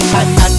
patata nena show